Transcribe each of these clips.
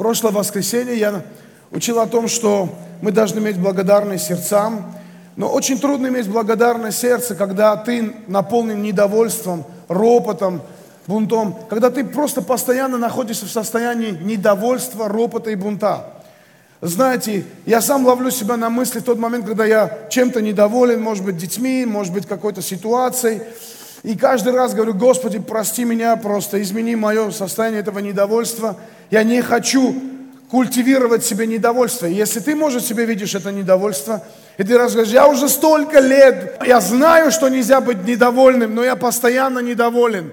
Прошлое воскресенье я учил о том, что мы должны иметь благодарные сердца, но очень трудно иметь благодарное сердце, когда ты наполнен недовольством, ропотом, бунтом, когда ты просто постоянно находишься в состоянии недовольства, ропота и бунта. Знаете, я сам ловлю себя на мысли в тот момент, когда я чем-то недоволен, может быть, детьми, может быть, какой-то ситуацией. И каждый раз говорю, Господи, прости меня, просто измени мое состояние этого недовольства. Я не хочу культивировать себе недовольство. Если ты, может, себе видишь это недовольство, и ты говоришь, я уже столько лет, я знаю, что нельзя быть недовольным, но я постоянно недоволен.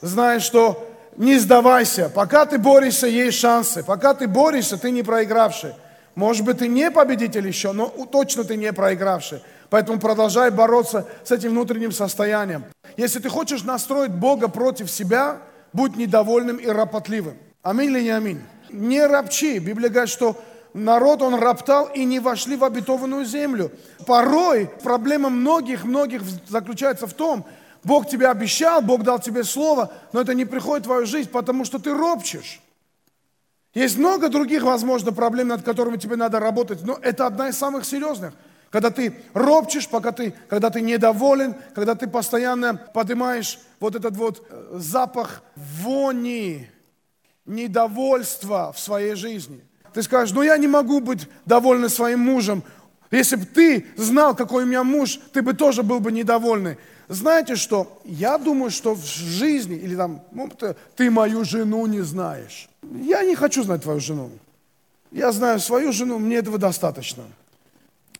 Знай, что не сдавайся. Пока ты борешься, есть шансы. Пока ты борешься, ты не проигравший. Может быть, ты не победитель еще, но точно ты не проигравший. Поэтому продолжай бороться с этим внутренним состоянием. Если ты хочешь настроить Бога против себя, будь недовольным и ропотливым. Аминь или не аминь? Не ропчи. Библия говорит, что народ, он роптал и не вошли в обетованную землю. Порой проблема многих-многих заключается в том, Бог тебе обещал, Бог дал тебе слово, но это не приходит в твою жизнь, потому что ты ропчешь. Есть много других, возможно, проблем, над которыми тебе надо работать, но это одна из самых серьезных. Когда ты ропчешь, пока ты, когда ты недоволен, когда ты постоянно поднимаешь вот этот вот э, запах вони, недовольства в своей жизни. Ты скажешь, ну я не могу быть доволен своим мужем. Если бы ты знал, какой у меня муж, ты бы тоже был бы недовольный. Знаете что? Я думаю, что в жизни, или там, ну, ты мою жену не знаешь. Я не хочу знать твою жену. Я знаю свою жену, мне этого достаточно.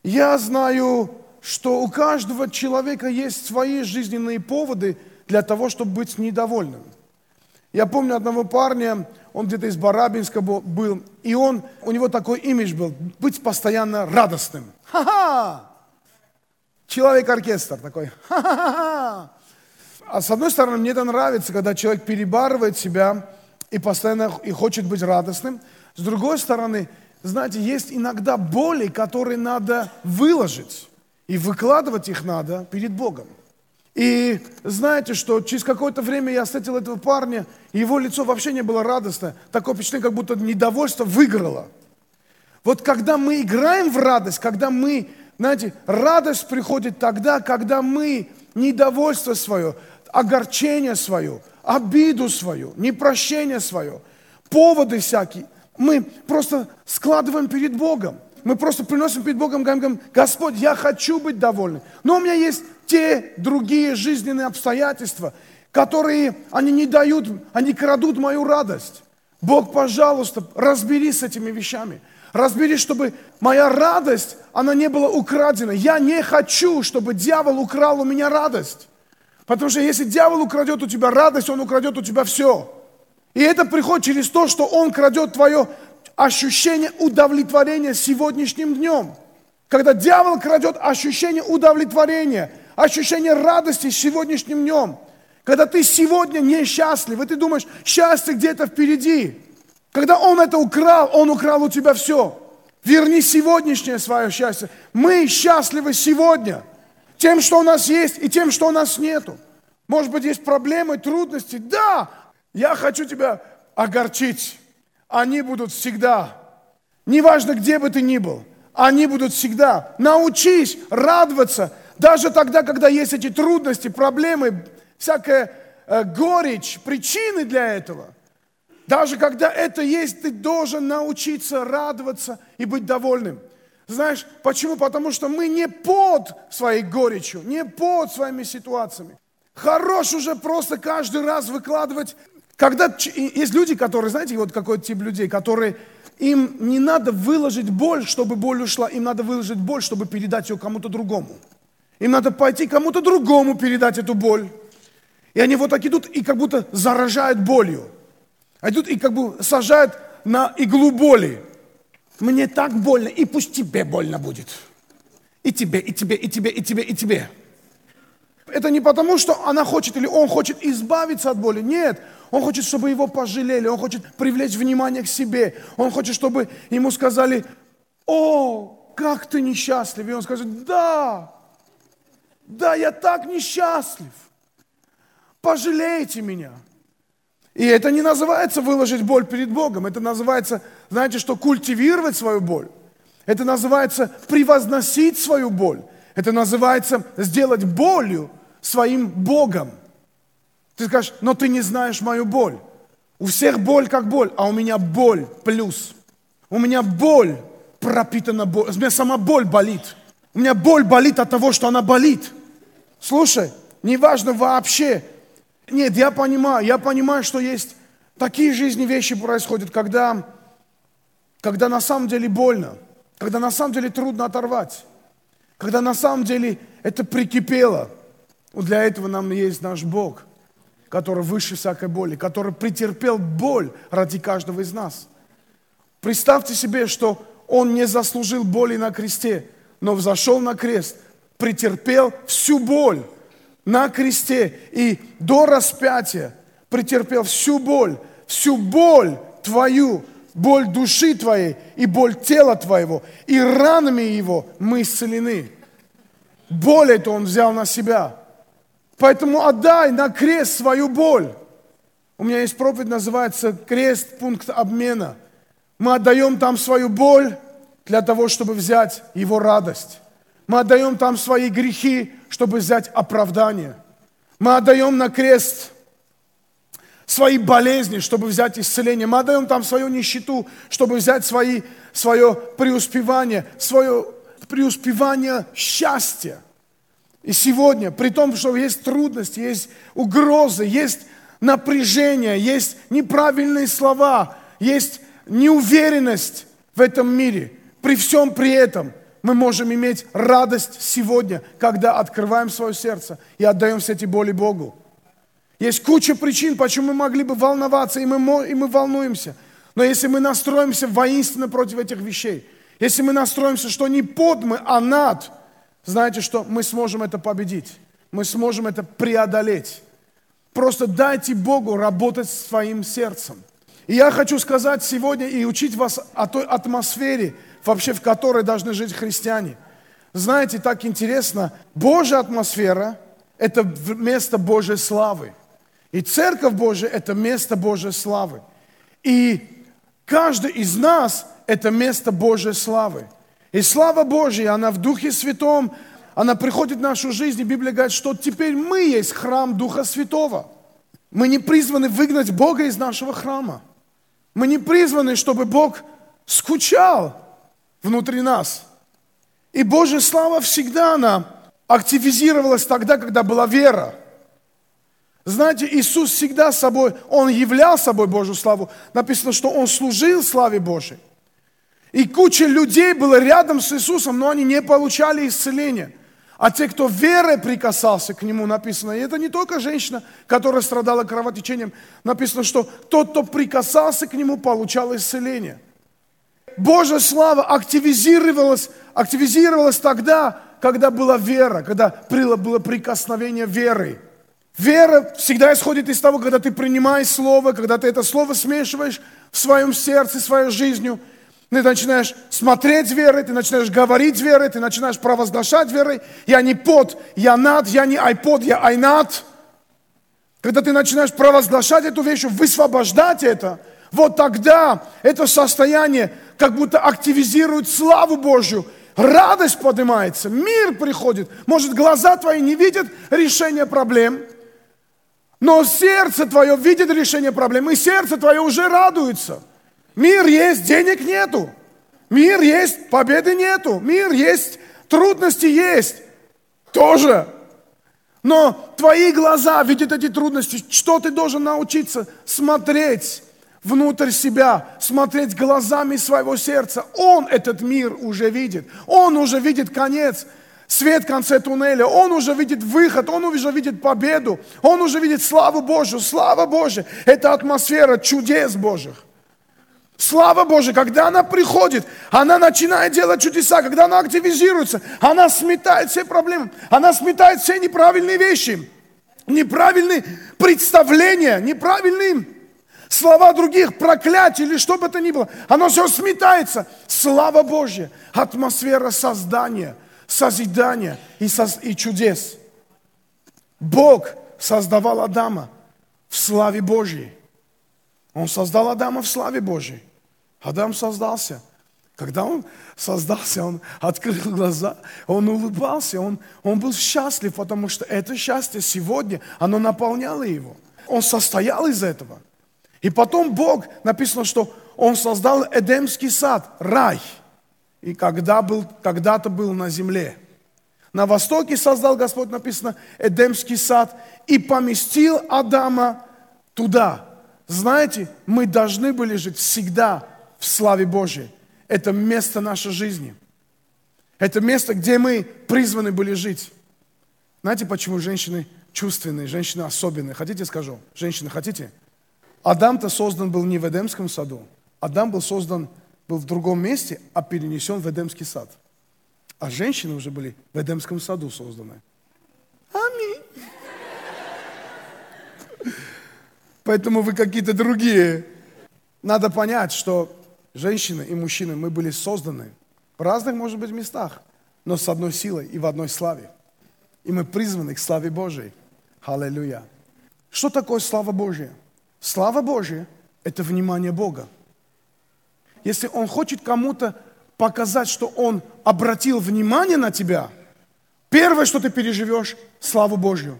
Я знаю, что у каждого человека есть свои жизненные поводы для того, чтобы быть недовольным. Я помню одного парня, он где-то из Барабинска был, и он, у него такой имидж был, быть постоянно радостным. Ха-ха! Человек-оркестр такой. Ха-ха-ха! А с одной стороны, мне это нравится, когда человек перебарывает себя и постоянно и хочет быть радостным. С другой стороны, знаете, есть иногда боли, которые надо выложить. И выкладывать их надо перед Богом. И знаете, что через какое-то время я встретил этого парня, и его лицо вообще не было радостное. Такое впечатление, как будто недовольство выиграло. Вот когда мы играем в радость, когда мы, знаете, радость приходит тогда, когда мы недовольство свое, огорчение свое, обиду свою, непрощение свое, поводы всякие, мы просто складываем перед Богом. Мы просто приносим перед Богом, говорим, Господь, я хочу быть довольным. Но у меня есть те другие жизненные обстоятельства, которые, они не дают, они крадут мою радость. Бог, пожалуйста, разберись с этими вещами. Разберись, чтобы моя радость, она не была украдена. Я не хочу, чтобы дьявол украл у меня радость. Потому что если дьявол украдет у тебя радость, он украдет у тебя все. И это приходит через то, что он крадет твое ощущение удовлетворения сегодняшним днем. Когда дьявол крадет ощущение удовлетворения, ощущение радости сегодняшним днем. Когда ты сегодня несчастлив, и ты думаешь, счастье где-то впереди. Когда он это украл, он украл у тебя все. Верни сегодняшнее свое счастье. Мы счастливы сегодня. Тем, что у нас есть, и тем, что у нас нету. Может быть, есть проблемы, трудности. Да, я хочу тебя огорчить. Они будут всегда. Неважно, где бы ты ни был. Они будут всегда. Научись радоваться. Даже тогда, когда есть эти трудности, проблемы, всякая э, горечь, причины для этого. Даже когда это есть, ты должен научиться радоваться и быть довольным. Знаешь, почему? Потому что мы не под своей горечью, не под своими ситуациями. Хорош уже просто каждый раз выкладывать. Когда есть люди, которые, знаете, вот какой тип людей, которые им не надо выложить боль, чтобы боль ушла, им надо выложить боль, чтобы передать ее кому-то другому. Им надо пойти кому-то другому передать эту боль. И они вот так идут и как будто заражают болью. Идут и как бы сажают на иглу боли. Мне так больно, и пусть тебе больно будет. И тебе, и тебе, и тебе, и тебе, и тебе. Это не потому, что она хочет или он хочет избавиться от боли. Нет, он хочет, чтобы его пожалели, он хочет привлечь внимание к себе. Он хочет, чтобы ему сказали, о, как ты несчастлив. И он скажет, да, да, я так несчастлив. Пожалейте меня. И это не называется выложить боль перед Богом. Это называется, знаете, что культивировать свою боль. Это называется превозносить свою боль. Это называется сделать болью своим Богом. Ты скажешь, но ты не знаешь мою боль. У всех боль как боль, а у меня боль плюс. У меня боль пропитана боль. У меня сама боль болит. У меня боль болит от того, что она болит. Слушай, неважно вообще. Нет, я понимаю, я понимаю, что есть такие жизни вещи происходят, когда, когда на самом деле больно, когда на самом деле трудно оторвать, когда на самом деле это прикипело. Вот для этого нам есть наш Бог – который выше всякой боли, который претерпел боль ради каждого из нас. Представьте себе, что он не заслужил боли на кресте, но взошел на крест, претерпел всю боль на кресте и до распятия претерпел всю боль, всю боль твою, боль души твоей и боль тела твоего, и ранами его мы исцелены. Боль эту он взял на себя – Поэтому отдай на крест свою боль. У меня есть проповедь, называется «Крест. Пункт обмена». Мы отдаем там свою боль для того, чтобы взять его радость. Мы отдаем там свои грехи, чтобы взять оправдание. Мы отдаем на крест свои болезни, чтобы взять исцеление. Мы отдаем там свою нищету, чтобы взять свои, свое преуспевание, свое преуспевание счастья. И сегодня, при том, что есть трудности, есть угрозы, есть напряжение, есть неправильные слова, есть неуверенность в этом мире, при всем при этом мы можем иметь радость сегодня, когда открываем свое сердце и отдаем все эти боли Богу. Есть куча причин, почему мы могли бы волноваться, и мы, и мы волнуемся. Но если мы настроимся воинственно против этих вещей, если мы настроимся, что не под мы, а над – знаете что, мы сможем это победить, мы сможем это преодолеть. Просто дайте Богу работать своим сердцем. И я хочу сказать сегодня и учить вас о той атмосфере, вообще в которой должны жить христиане. Знаете, так интересно, Божья атмосфера – это место Божьей славы. И Церковь Божия – это место Божьей славы. И каждый из нас – это место Божьей славы. И слава Божья, она в Духе Святом, она приходит в нашу жизнь, и Библия говорит, что теперь мы есть храм Духа Святого. Мы не призваны выгнать Бога из нашего храма. Мы не призваны, чтобы Бог скучал внутри нас. И Божья слава всегда она активизировалась тогда, когда была вера. Знаете, Иисус всегда собой, Он являл собой Божью славу. Написано, что Он служил славе Божьей. И куча людей было рядом с Иисусом, но они не получали исцеления. А те, кто верой прикасался к Нему, написано, и это не только женщина, которая страдала кровотечением, написано, что тот, кто прикасался к Нему, получал исцеление. Божья слава активизировалась, активизировалась тогда, когда была вера, когда было прикосновение веры. Вера всегда исходит из того, когда ты принимаешь Слово, когда ты это Слово смешиваешь в своем сердце, своей жизнью – ты начинаешь смотреть верой, ты начинаешь говорить верой, ты начинаешь провозглашать верой. Я не под, я над, я не айпод, я айнад. Когда ты начинаешь провозглашать эту вещь, высвобождать это, вот тогда это состояние как будто активизирует славу Божью, радость поднимается, мир приходит. Может, глаза твои не видят решения проблем, но сердце твое видит решение проблем, и сердце твое уже радуется – Мир есть, денег нету. Мир есть, победы нету. Мир есть, трудности есть. Тоже. Но твои глаза видят эти трудности. Что ты должен научиться? Смотреть внутрь себя, смотреть глазами своего сердца. Он этот мир уже видит. Он уже видит конец, свет в конце туннеля. Он уже видит выход, он уже видит победу. Он уже видит славу Божью. Слава Божья – это атмосфера чудес Божьих. Слава Божия, когда она приходит, она начинает делать чудеса, когда она активизируется, она сметает все проблемы, она сметает все неправильные вещи, неправильные представления, неправильные слова других, проклятия или что бы то ни было. Оно все сметается. Слава Божья, атмосфера создания, созидания и, соз... и чудес. Бог создавал Адама в славе Божьей. Он создал Адама в славе Божьей. Адам создался. Когда он создался, он открыл глаза, он улыбался, он, он был счастлив, потому что это счастье сегодня, оно наполняло его. Он состоял из этого. И потом Бог, написано, что Он создал Эдемский сад, рай. И когда был, когда-то был на земле. На востоке создал Господь, написано, Эдемский сад и поместил Адама туда. Знаете, мы должны были жить всегда в славе Божьей. Это место нашей жизни. Это место, где мы призваны были жить. Знаете, почему женщины чувственные, женщины особенные? Хотите, скажу? Женщины, хотите? Адам-то создан был не в Эдемском саду. Адам был создан, был в другом месте, а перенесен в Эдемский сад. А женщины уже были в Эдемском саду созданы. Аминь. Поэтому вы какие-то другие. Надо понять, что женщины и мужчины, мы были созданы в разных, может быть, местах, но с одной силой и в одной славе. И мы призваны к славе Божией. Аллилуйя. Что такое слава Божья? Слава Божья – это внимание Бога. Если Он хочет кому-то показать, что Он обратил внимание на тебя, первое, что ты переживешь – славу Божью.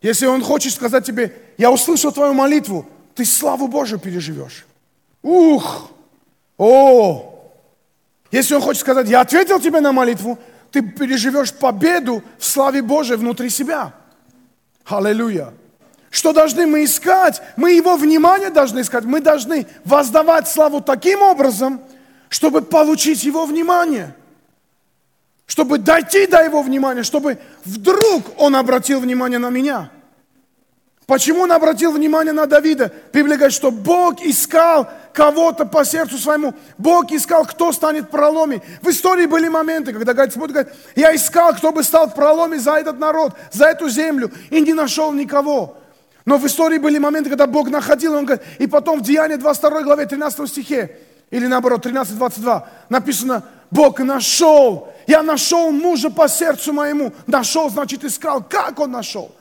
Если Он хочет сказать тебе, я услышал твою молитву, ты славу Божью переживешь. Ух! О! Если Он хочет сказать, я ответил тебе на молитву, ты переживешь победу в славе Божьей внутри себя. Аллилуйя. Что должны мы искать? Мы Его внимание должны искать. Мы должны воздавать славу таким образом, чтобы получить Его внимание. Чтобы дойти до Его внимания, чтобы вдруг Он обратил внимание на меня – Почему он обратил внимание на Давида? Библия говорит, что Бог искал кого-то по сердцу своему. Бог искал, кто станет в проломе. В истории были моменты, когда Господь говорит, я искал, кто бы стал в проломе за этот народ, за эту землю, и не нашел никого. Но в истории были моменты, когда Бог находил, он говорит, и потом в Деянии 22 главе 13 стихе, или наоборот, 13-22, написано, Бог нашел, я нашел мужа по сердцу моему. Нашел, значит, искал. Как он нашел?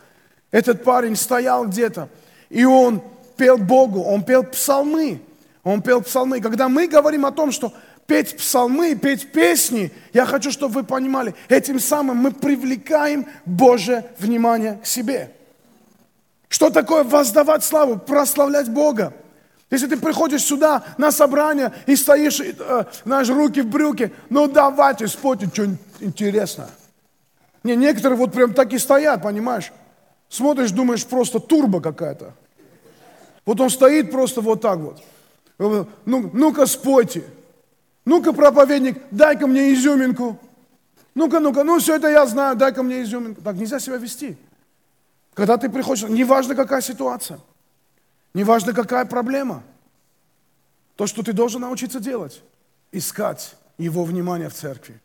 Этот парень стоял где-то, и он пел Богу, он пел псалмы. Он пел псалмы. Когда мы говорим о том, что петь псалмы, петь песни, я хочу, чтобы вы понимали, этим самым мы привлекаем Божье внимание к себе. Что такое воздавать славу, прославлять Бога? Если ты приходишь сюда на собрание и стоишь, э, знаешь, руки в брюки, ну давайте спойте что-нибудь интересное. Не, некоторые вот прям так и стоят, понимаешь? Смотришь, думаешь, просто турбо какая-то. Вот он стоит просто вот так вот. Ну, ну-ка спойте. Ну-ка, проповедник, дай-ка мне изюминку. Ну-ка, ну-ка, ну все это я знаю, дай-ка мне изюминку. Так нельзя себя вести. Когда ты приходишь, неважно какая ситуация, неважно какая проблема, то, что ты должен научиться делать, искать его внимание в церкви.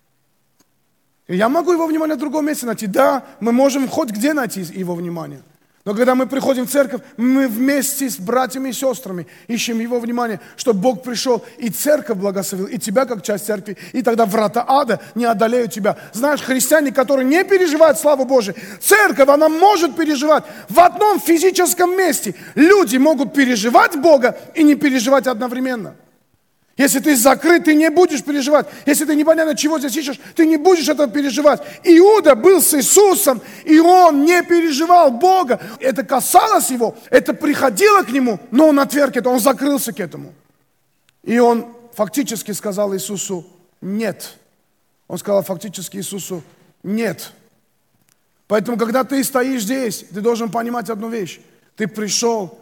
Я могу его внимание в другом месте найти. Да, мы можем хоть где найти его внимание. Но когда мы приходим в церковь, мы вместе с братьями и сестрами ищем его внимание, чтобы Бог пришел и церковь благословил, и тебя как часть церкви, и тогда врата ада не одолеют тебя. Знаешь, христиане, которые не переживают славу Божию, церковь, она может переживать. В одном физическом месте люди могут переживать Бога и не переживать одновременно. Если ты закрыт, ты не будешь переживать. Если ты непонятно, чего здесь ищешь, ты не будешь этого переживать. Иуда был с Иисусом, и он не переживал Бога. Это касалось его, это приходило к нему, но он отверг это, он закрылся к этому. И он фактически сказал Иисусу «нет». Он сказал фактически Иисусу «нет». Поэтому, когда ты стоишь здесь, ты должен понимать одну вещь. Ты пришел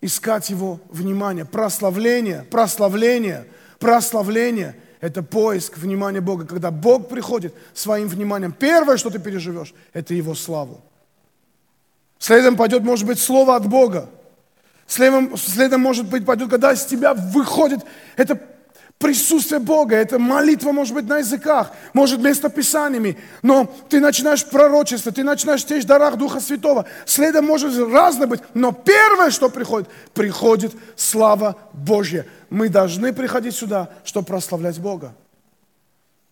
искать Его внимание, прославление, прославление, прославление – это поиск внимания Бога. Когда Бог приходит своим вниманием, первое, что ты переживешь, это Его славу. Следом пойдет, может быть, слово от Бога. Следом, следом может быть, пойдет, когда из тебя выходит это присутствие Бога, это молитва может быть на языках, может местописаниями, но ты начинаешь пророчество, ты начинаешь течь в дарах Духа Святого. Следом может разное быть, но первое, что приходит, приходит слава Божья. Мы должны приходить сюда, чтобы прославлять Бога.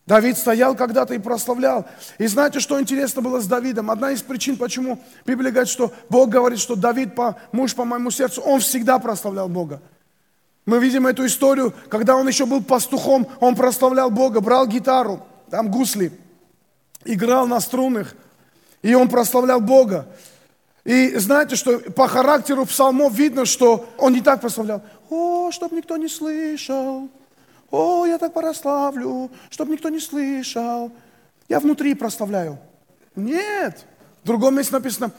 Давид стоял когда-то и прославлял. И знаете, что интересно было с Давидом? Одна из причин, почему Библия говорит, что Бог говорит, что Давид, муж по моему сердцу, он всегда прославлял Бога. Мы видим эту историю, когда он еще был пастухом, он прославлял Бога, брал гитару, там гусли, играл на струнах, и он прославлял Бога. И знаете, что по характеру псалмов видно, что он не так прославлял. О, чтобы никто не слышал. О, я так прославлю, чтобы никто не слышал. Я внутри прославляю. Нет. В другом месте написано,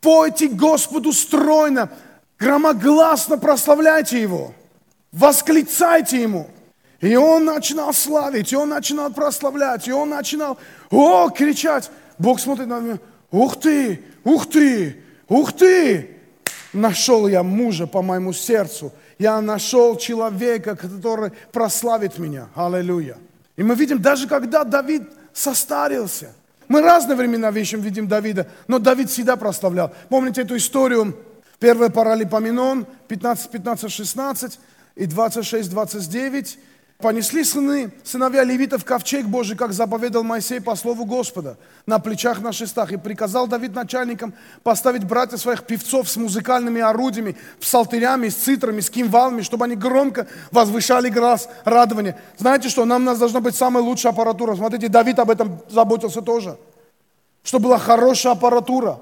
пойте Господу стройно, громогласно прославляйте Его, восклицайте Ему. И он начинал славить, и он начинал прославлять, и он начинал, о, кричать. Бог смотрит на меня, ух ты, ух ты, ух ты, нашел я мужа по моему сердцу, я нашел человека, который прославит меня. Аллилуйя. И мы видим, даже когда Давид состарился, мы разные времена вещам видим Давида, но Давид всегда прославлял. Помните эту историю? Первый Паралипоменон, 15, 15, 16 и 26, 29 понесли сыны, сыновья левитов ковчег Божий, как заповедал Моисей по слову Господа, на плечах на шестах. И приказал Давид начальникам поставить братьев своих певцов с музыкальными орудиями, псалтерями, с цитрами, с кимвалами, чтобы они громко возвышали глаз радования. Знаете что, нам у нас должна быть самая лучшая аппаратура. Смотрите, Давид об этом заботился тоже. Чтобы была хорошая аппаратура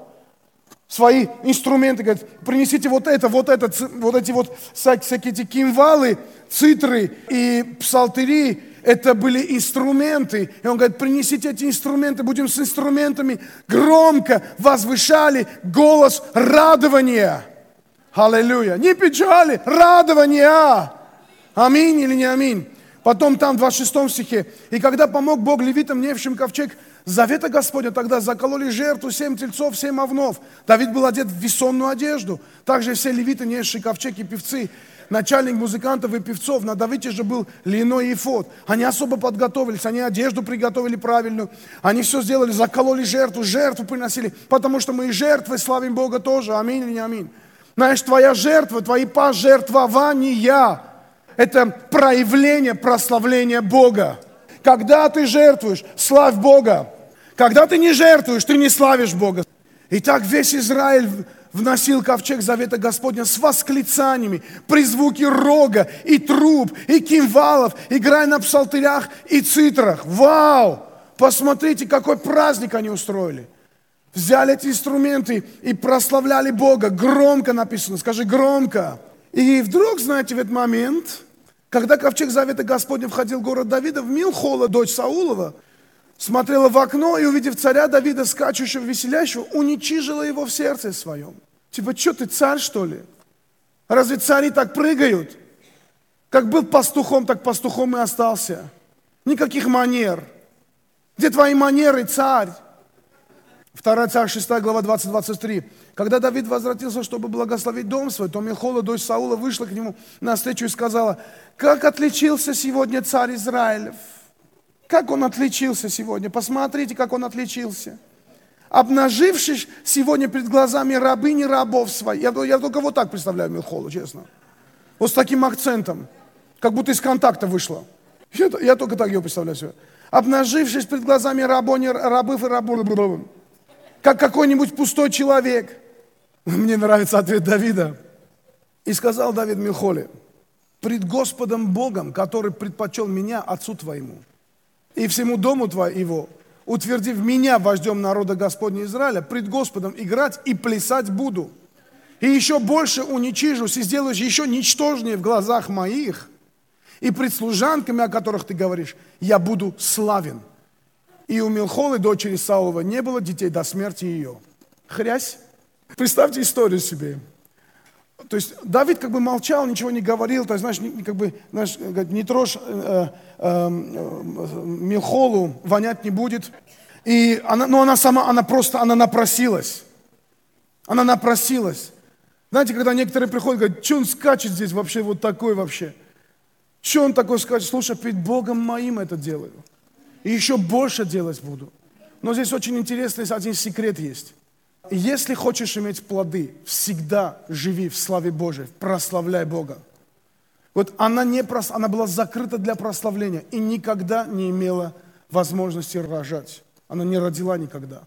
свои инструменты, говорит, принесите вот это, вот это, вот эти вот всякие эти кимвалы, цитры и псалтыри, это были инструменты. И он говорит, принесите эти инструменты, будем с инструментами громко возвышали голос радования. Аллилуйя. Не печали, радования. Аминь или не аминь. Потом там в 26 стихе. И когда помог Бог левитам, невшим ковчег, завета Господня, тогда закололи жертву семь тельцов, семь овнов. Давид был одет в весонную одежду. Также все левиты, несшие ковчег и певцы, начальник музыкантов и певцов, на Давиде же был льняной ифот. Они особо подготовились, они одежду приготовили правильную, они все сделали, закололи жертву, жертву приносили, потому что мы и жертвы славим Бога тоже, аминь или не аминь. Знаешь, твоя жертва, твои пожертвования – это проявление прославления Бога. Когда ты жертвуешь, славь Бога. Когда ты не жертвуешь, ты не славишь Бога. Итак, весь Израиль вносил ковчег завета Господня с восклицаниями, при звуке рога и труб, и кимвалов, играя на псалтырях и цитрах. Вау! Посмотрите, какой праздник они устроили. Взяли эти инструменты и прославляли Бога. Громко написано, скажи громко. И вдруг, знаете, в этот момент, когда ковчег Завета Господня входил в город Давида, в Милхола, дочь Саулова, смотрела в окно и, увидев царя Давида, скачущего, веселящего, уничижила его в сердце своем. Типа, что ты царь, что ли? Разве цари так прыгают? Как был пастухом, так пастухом и остался. Никаких манер. Где твои манеры, царь? 2 царь 6 глава 20-23. Когда Давид возвратился, чтобы благословить дом свой, то Михола, дочь Саула, вышла к нему на встречу и сказала, как отличился сегодня царь Израилев. Как он отличился сегодня? Посмотрите, как он отличился. Обнажившись сегодня перед глазами рабыни рабов своих. Я, я только вот так представляю Милхолу, честно. Вот с таким акцентом. Как будто из контакта вышло. Я, я только так ее представляю себе. Обнажившись перед глазами рабони, рабов и рабов. Как какой-нибудь пустой человек. Мне нравится ответ Давида. И сказал Давид Милхоле, пред Господом Богом, который предпочел меня отцу твоему – и всему дому твоего, утвердив меня вождем народа Господня Израиля, пред Господом играть и плясать буду. И еще больше уничижусь и сделаешь еще ничтожнее в глазах моих. И пред служанками, о которых ты говоришь, я буду славен. И у Милхолы, дочери Саулова, не было детей до смерти ее. Хрясь. Представьте историю себе. То есть Давид как бы молчал, ничего не говорил, то есть, знаешь, как бы, знаешь, не трожь э, э, э, Милхолу, вонять не будет. И она, ну, она сама, она просто, она напросилась. Она напросилась. Знаете, когда некоторые приходят, говорят, что он скачет здесь вообще, вот такой вообще. Что он такой скачет? Слушай, перед Богом моим это делаю. И еще больше делать буду. Но здесь очень интересный один секрет есть. Если хочешь иметь плоды, всегда живи в славе Божией, прославляй Бога. Вот она, не прос... она была закрыта для прославления и никогда не имела возможности рожать. Она не родила никогда.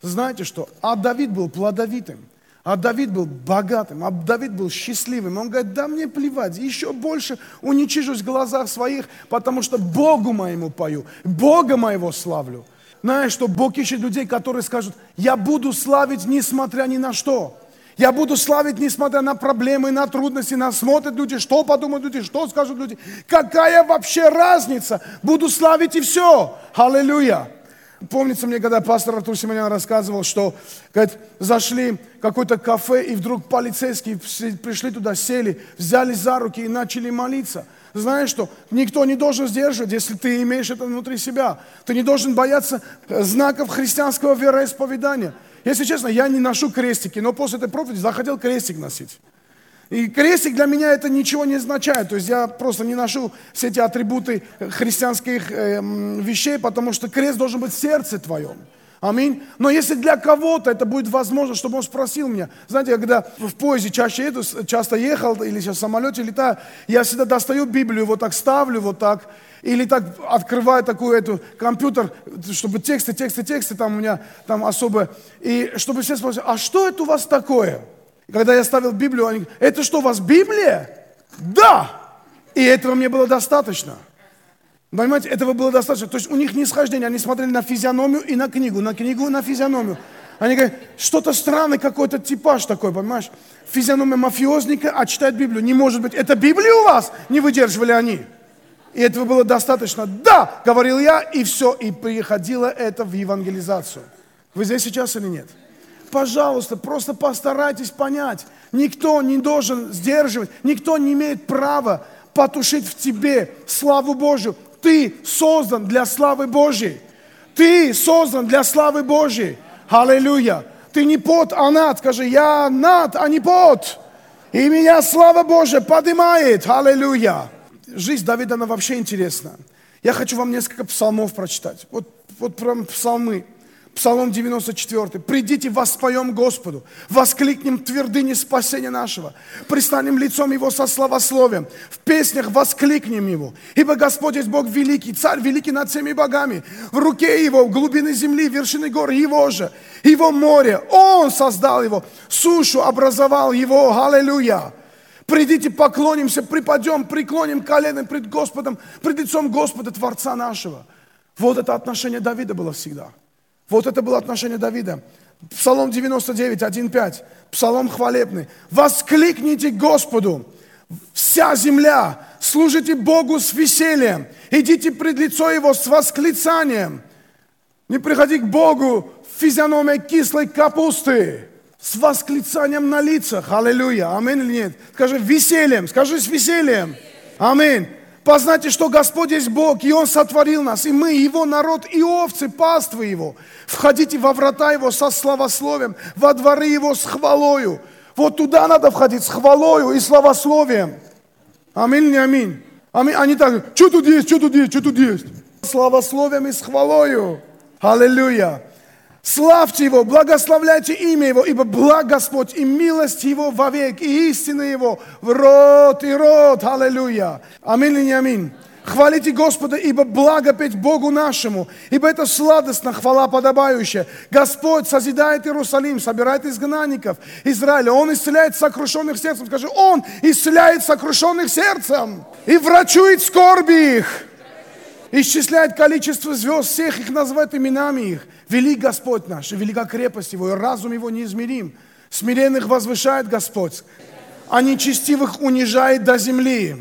Знаете что? А Давид был плодовитым. А Давид был богатым, а Давид был счастливым. Он говорит, да мне плевать, еще больше уничижусь в глазах своих, потому что Богу моему пою, Бога моего славлю. Знаешь, что Бог ищет людей, которые скажут, я буду славить, несмотря ни на что. Я буду славить, несмотря на проблемы, на трудности, на смотрят люди, что подумают люди, что скажут люди. Какая вообще разница? Буду славить и все. Аллилуйя. Помнится мне, когда пастор Артур Симонян рассказывал, что говорит, зашли в какое-то кафе, и вдруг полицейские пришли туда, сели, взяли за руки и начали молиться. Знаешь что? Никто не должен сдерживать, если ты имеешь это внутри себя. Ты не должен бояться э, знаков христианского вероисповедания. Если честно, я не ношу крестики, но после этой проповеди захотел крестик носить. И крестик для меня это ничего не означает. То есть я просто не ношу все эти атрибуты христианских э, вещей, потому что крест должен быть в сердце твоем. Аминь. Но если для кого-то это будет возможно, чтобы он спросил меня, знаете, когда в поезде чаще еду, часто ехал или сейчас в самолете летаю, я всегда достаю Библию, вот так ставлю, вот так, или так открываю такой эту компьютер, чтобы тексты, тексты, тексты там у меня там особо, и чтобы все спросили, а что это у вас такое? Когда я ставил Библию, они говорят, это что, у вас Библия? Да! И этого мне было достаточно. Понимаете, этого было достаточно. То есть у них не схождение, они смотрели на физиономию и на книгу, на книгу и на физиономию. Они говорят, что-то странный какой-то типаж такой, понимаешь? Физиономия мафиозника, а читает Библию. Не может быть. Это Библия у вас? Не выдерживали они. И этого было достаточно. Да, говорил я, и все. И приходило это в евангелизацию. Вы здесь сейчас или нет? Пожалуйста, просто постарайтесь понять. Никто не должен сдерживать, никто не имеет права потушить в тебе славу Божью. Ты создан для славы Божьей. Ты создан для славы Божьей. Аллилуйя. Ты не под, а над. Скажи, я над, а не под. И меня слава Божья поднимает. Аллилуйя. Жизнь Давида, она вообще интересна. Я хочу вам несколько псалмов прочитать. Вот, вот прям псалмы. Псалом 94. «Придите, воспоем Господу, воскликнем твердыни спасения нашего, пристанем лицом Его со славословием, в песнях воскликнем Его, ибо Господь есть Бог великий, Царь великий над всеми богами, в руке Его глубины земли, вершины гор Его же, Его море, Он создал Его, сушу образовал Его, аллилуйя!» Придите, поклонимся, припадем, преклоним коленом пред Господом, пред лицом Господа, Творца нашего. Вот это отношение Давида было всегда – вот это было отношение Давида. Псалом 99, 1.5. Псалом хвалебный. «Воскликните Господу, вся земля, служите Богу с весельем, идите пред лицо Его с восклицанием. Не приходи к Богу в физиономии кислой капусты, с восклицанием на лицах. Аллилуйя. Аминь или нет? Скажи весельем, скажи с весельем. Аминь. Познайте, что Господь есть Бог, и Он сотворил нас, и мы, Его народ, и овцы, паствы Его. Входите во врата Его со славословием, во дворы Его с хвалою. Вот туда надо входить с хвалою и славословием. Аминь, не аминь. Аминь. Они так, что тут есть, что тут есть, что тут есть. Славословием и с хвалою. Аллилуйя. Славьте Его, благословляйте имя Его, ибо благ Господь и милость Его вовек, и истина Его в род и род. Аллилуйя. Аминь или не аминь? Хвалите Господа, ибо благо петь Богу нашему, ибо это сладостно, хвала подобающая. Господь созидает Иерусалим, собирает изгнанников Израиля. Он исцеляет сокрушенных сердцем. Скажи, Он исцеляет сокрушенных сердцем и врачует скорби их исчисляет количество звезд, всех их называет именами их. Велик Господь наш, и велика крепость Его, и разум Его неизмерим. Смиренных возвышает Господь, а нечестивых унижает до земли.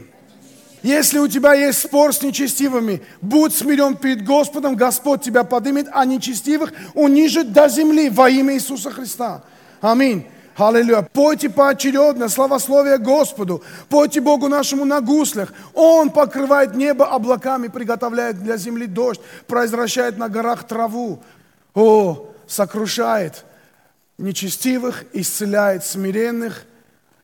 Если у тебя есть спор с нечестивыми, будь смирен перед Господом, Господь тебя поднимет, а нечестивых унижит до земли во имя Иисуса Христа. Аминь. Аллилуйя. Пойте поочередно славословие Господу. Пойте Богу нашему на гуслях. Он покрывает небо облаками, приготовляет для земли дождь, произвращает на горах траву. О, сокрушает нечестивых, исцеляет смиренных.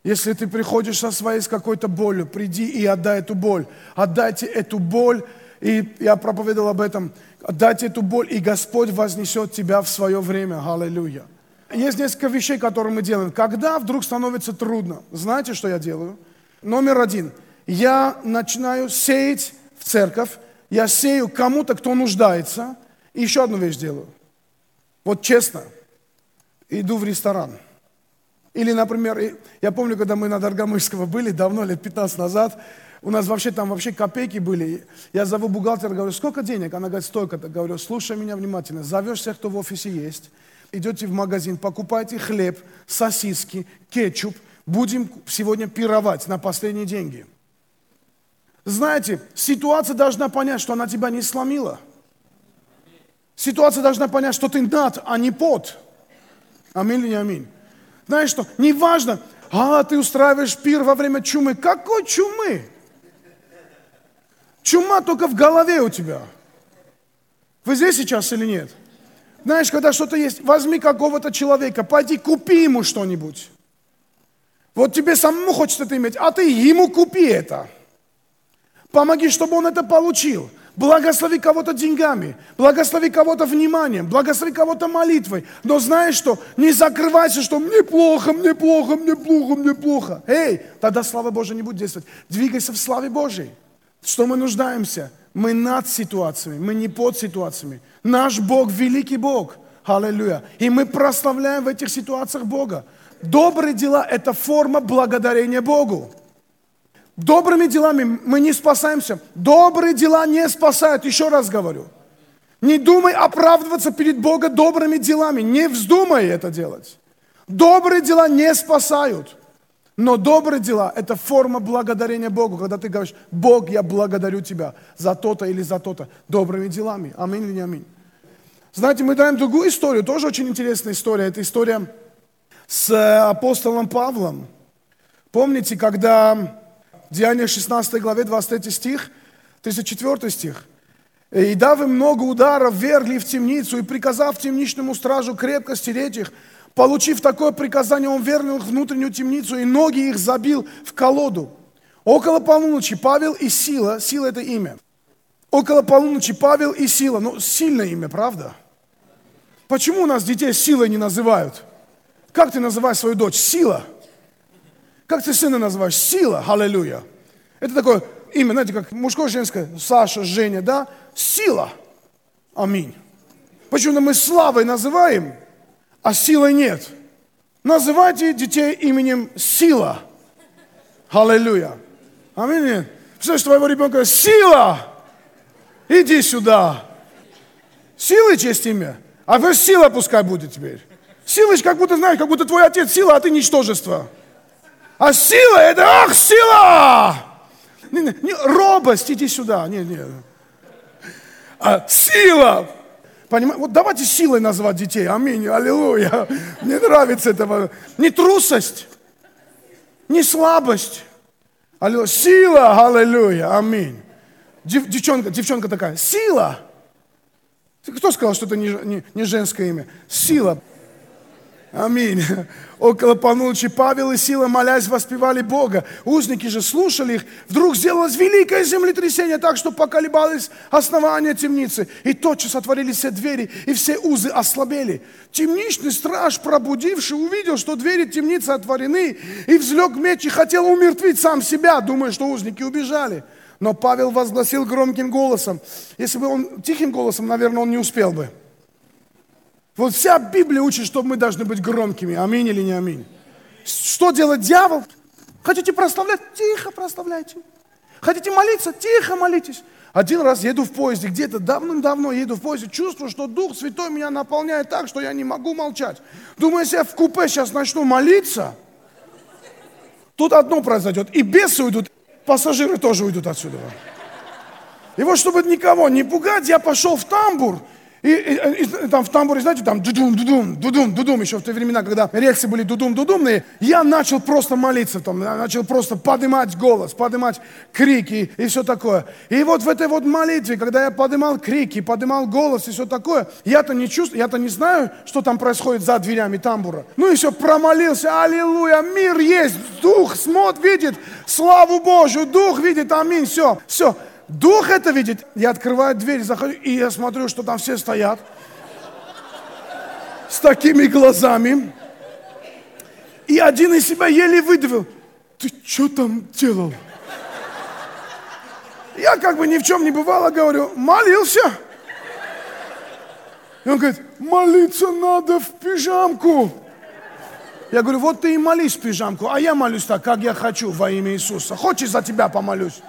Если ты приходишь со своей с какой-то болью, приди и отдай эту боль. Отдайте эту боль. И я проповедовал об этом. Отдайте эту боль, и Господь вознесет тебя в свое время. Аллилуйя. Есть несколько вещей, которые мы делаем. Когда вдруг становится трудно, знаете, что я делаю? Номер один. Я начинаю сеять в церковь я сею кому-то, кто нуждается, и еще одну вещь делаю. Вот честно, иду в ресторан. Или, например, я помню, когда мы на Доргомышского были, давно, лет 15 назад, у нас вообще там вообще копейки были. Я зову бухгалтера, говорю, сколько денег? Она говорит, столько-то. Говорю, слушай меня внимательно. Зовешь всех, кто в офисе есть. Идете в магазин, покупайте хлеб, сосиски, кетчуп. Будем сегодня пировать на последние деньги. Знаете, ситуация должна понять, что она тебя не сломила. Ситуация должна понять, что ты над, а не под. Аминь или не аминь? Знаешь что, неважно, а ты устраиваешь пир во время чумы. Какой чумы? Чума только в голове у тебя. Вы здесь сейчас или нет? Знаешь, когда что-то есть, возьми какого-то человека, пойди купи ему что-нибудь. Вот тебе самому хочется это иметь, а ты ему купи это. Помоги, чтобы он это получил. Благослови кого-то деньгами, благослови кого-то вниманием, благослови кого-то молитвой. Но знаешь что? Не закрывайся, что мне плохо, мне плохо, мне плохо, мне плохо. Эй, тогда слава Божия не будет действовать. Двигайся в славе Божьей. Что мы нуждаемся? Мы над ситуациями, мы не под ситуациями. Наш Бог великий Бог. Аллилуйя. И мы прославляем в этих ситуациях Бога. Добрые дела – это форма благодарения Богу. Добрыми делами мы не спасаемся. Добрые дела не спасают, еще раз говорю. Не думай оправдываться перед Богом добрыми делами. Не вздумай это делать. Добрые дела не спасают. Но добрые дела – это форма благодарения Богу, когда ты говоришь, Бог, я благодарю Тебя за то-то или за то-то, добрыми делами. Аминь или не аминь. Знаете, мы даем другую историю, тоже очень интересная история. Это история с э, апостолом Павлом. Помните, когда Деяние 16 главе 23 стих, 34 стих. «И дав им много ударов, вергли в темницу, и приказав темничному стражу крепко стереть их, Получив такое приказание, он вернул их в внутреннюю темницу и ноги их забил в колоду. Около полуночи Павел и Сила, Сила это имя. Около полуночи Павел и Сила, ну сильное имя, правда? Почему у нас детей Силой не называют? Как ты называешь свою дочь? Сила. Как ты сына называешь? Сила. Аллилуйя. Это такое имя, знаете, как мужское, женское. Саша, Женя, да? Сила. Аминь. Почему мы славой называем? а силы нет. Называйте детей именем Сила. Аллилуйя. Аминь. Представляешь, твоего ребенка Сила! Иди сюда. Силы честь имя. А вы сила пускай будет теперь. Силыч, как будто, знаешь, как будто твой отец сила, а ты ничтожество. А сила это, ах, сила! Не, не, не, робость, иди сюда. Не, не. А сила, Понимаете? Вот давайте силой назвать детей. Аминь, аллилуйя. Мне нравится это. Не трусость, не слабость. Аллилуйя. Сила, аллилуйя, аминь. Дев, девчонка, девчонка такая, сила. Кто сказал, что это не, не, не женское имя? Сила. Аминь. Около полночи Павел и Сила, молясь, воспевали Бога. Узники же слушали их. Вдруг сделалось великое землетрясение, так что поколебалось основание темницы. И тотчас отворились все двери, и все узы ослабели. Темничный страж, пробудивший, увидел, что двери темницы отворены, и взлег меч и хотел умертвить сам себя, думая, что узники убежали. Но Павел возгласил громким голосом. Если бы он тихим голосом, наверное, он не успел бы. Вот вся Библия учит, что мы должны быть громкими. Аминь или не аминь. Что делает дьявол? Хотите прославлять? Тихо прославляйте. Хотите молиться? Тихо молитесь. Один раз еду в поезде, где-то давным-давно еду в поезде, чувствую, что Дух Святой меня наполняет так, что я не могу молчать. Думаю, если я в купе сейчас начну молиться, тут одно произойдет. И бесы уйдут, пассажиры тоже уйдут отсюда. И вот, чтобы никого не пугать, я пошел в тамбур и, и, и там в тамбуре, знаете, там дудум, дудум, дудум, дудум, еще в те времена, когда рельсы были дудум-дудумные, я начал просто молиться, там, начал просто поднимать голос, поднимать крики и все такое. И вот в этой вот молитве, когда я поднимал крики, поднимал голос и все такое, я-то не чувствую, я-то не знаю, что там происходит за дверями тамбура. Ну и все, промолился, аллилуйя, мир есть, дух смотрит, видит, славу Божию, дух видит, аминь, все, все. Дух это видит. Я открываю дверь, захожу, и я смотрю, что там все стоят. С такими глазами. И один из себя еле выдавил. Ты что там делал? Я как бы ни в чем не бывало, говорю, молился. И он говорит, молиться надо в пижамку. Я говорю, вот ты и молись в пижамку, а я молюсь так, как я хочу во имя Иисуса. Хочешь, за тебя помолюсь?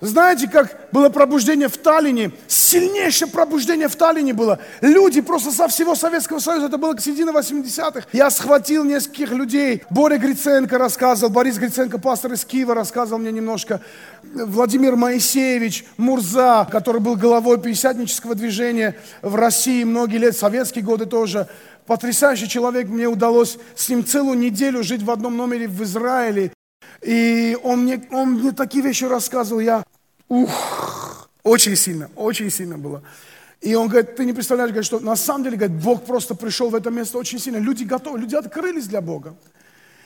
Знаете, как было пробуждение в Таллине? Сильнейшее пробуждение в Таллине было. Люди просто со всего Советского Союза, это было к середине 80-х. Я схватил нескольких людей. Боря Гриценко рассказывал, Борис Гриценко, пастор из Киева, рассказывал мне немножко. Владимир Моисеевич, Мурза, который был головой пятидесятнического движения в России многие лет, советские годы тоже. Потрясающий человек, мне удалось с ним целую неделю жить в одном номере в Израиле. И он мне, он мне такие вещи рассказывал, я, ух, очень сильно, очень сильно было. И он говорит, ты не представляешь, говорит, что на самом деле, говорит, Бог просто пришел в это место очень сильно. Люди готовы, люди открылись для Бога.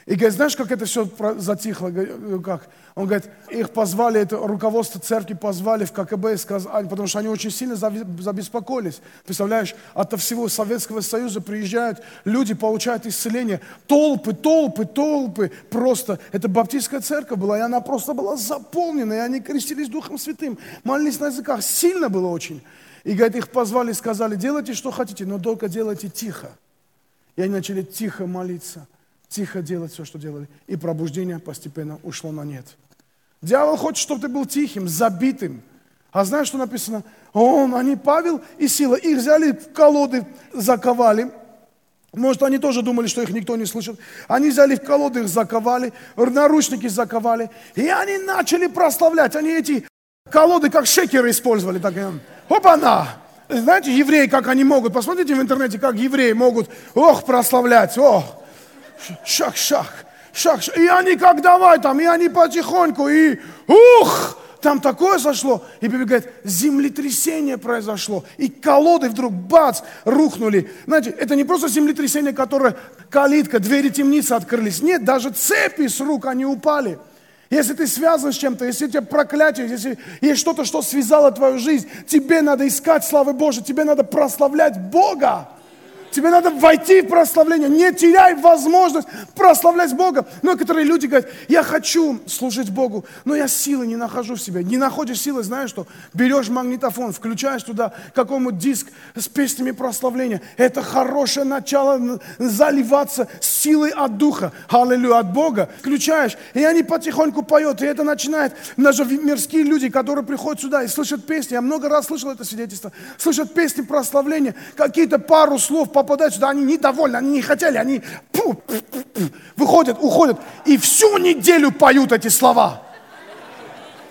И говорит, знаешь, как это все затихло? «Ну как? Он говорит, их позвали, это руководство церкви позвали в ККБ и сказали, потому что они очень сильно забеспокоились. Представляешь, от всего Советского Союза приезжают люди, получают исцеление. Толпы, толпы, толпы. Просто, это баптистская церковь была, и она просто была заполнена, и они крестились Духом Святым, молились на языках. Сильно было очень. И, говорит, их позвали, сказали, делайте, что хотите, но только делайте тихо. И они начали тихо молиться тихо делать все, что делали. И пробуждение постепенно ушло на нет. Дьявол хочет, чтобы ты был тихим, забитым. А знаешь, что написано? Он, они, Павел и Сила, их взяли в колоды, заковали. Может, они тоже думали, что их никто не слышит. Они взяли в колоды, их заковали, наручники заковали. И они начали прославлять. Они эти колоды как шекеры использовали. Так, опа-на! Знаете, евреи, как они могут, посмотрите в интернете, как евреи могут, ох, прославлять, ох, шаг, шаг, шаг. И они как давай там, и они потихоньку, и ух, там такое сошло. И Библия говорит, землетрясение произошло. И колоды вдруг, бац, рухнули. Знаете, это не просто землетрясение, которое калитка, двери темницы открылись. Нет, даже цепи с рук, они упали. Если ты связан с чем-то, если у тебя проклятие, если есть что-то, что связало твою жизнь, тебе надо искать славы Божьей, тебе надо прославлять Бога. Тебе надо войти в прославление. Не теряй возможность прославлять Бога. Некоторые люди говорят, я хочу служить Богу, но я силы не нахожу в себе. Не находишь силы, знаешь что? Берешь магнитофон, включаешь туда какому-нибудь диск с песнями прославления. Это хорошее начало заливаться силой от Духа. Аллилуйя, от Бога. Включаешь, и они потихоньку поют. И это начинает, даже мирские люди, которые приходят сюда и слышат песни. Я много раз слышал это свидетельство. Слышат песни прославления, какие-то пару слов попадают сюда, они недовольны, они не хотели, они пу, пу, пу, выходят, уходят и всю неделю поют эти слова.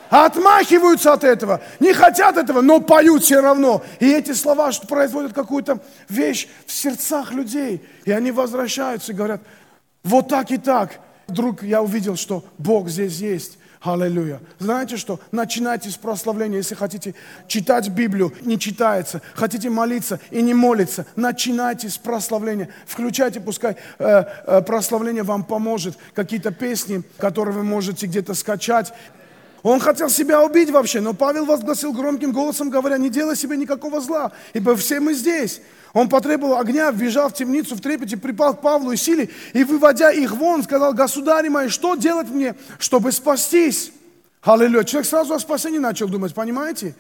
Отмахиваются от этого, не хотят этого, но поют все равно. И эти слова что производят какую-то вещь в сердцах людей. И они возвращаются и говорят, вот так и так. Вдруг я увидел, что Бог здесь есть. Аллилуйя. Знаете что? Начинайте с прославления. Если хотите читать Библию, не читается. Хотите молиться и не молиться, начинайте с прославления. Включайте, пускай э, э, прославление вам поможет. Какие-то песни, которые вы можете где-то скачать. Он хотел себя убить вообще, но Павел возгласил громким голосом, говоря, не делай себе никакого зла, ибо все мы здесь. Он потребовал огня, вбежал в темницу в трепете, припал к Павлу и Силе, и, выводя их вон, сказал, государи мои, что делать мне, чтобы спастись? Аллилуйя. Человек сразу о спасении начал думать, понимаете?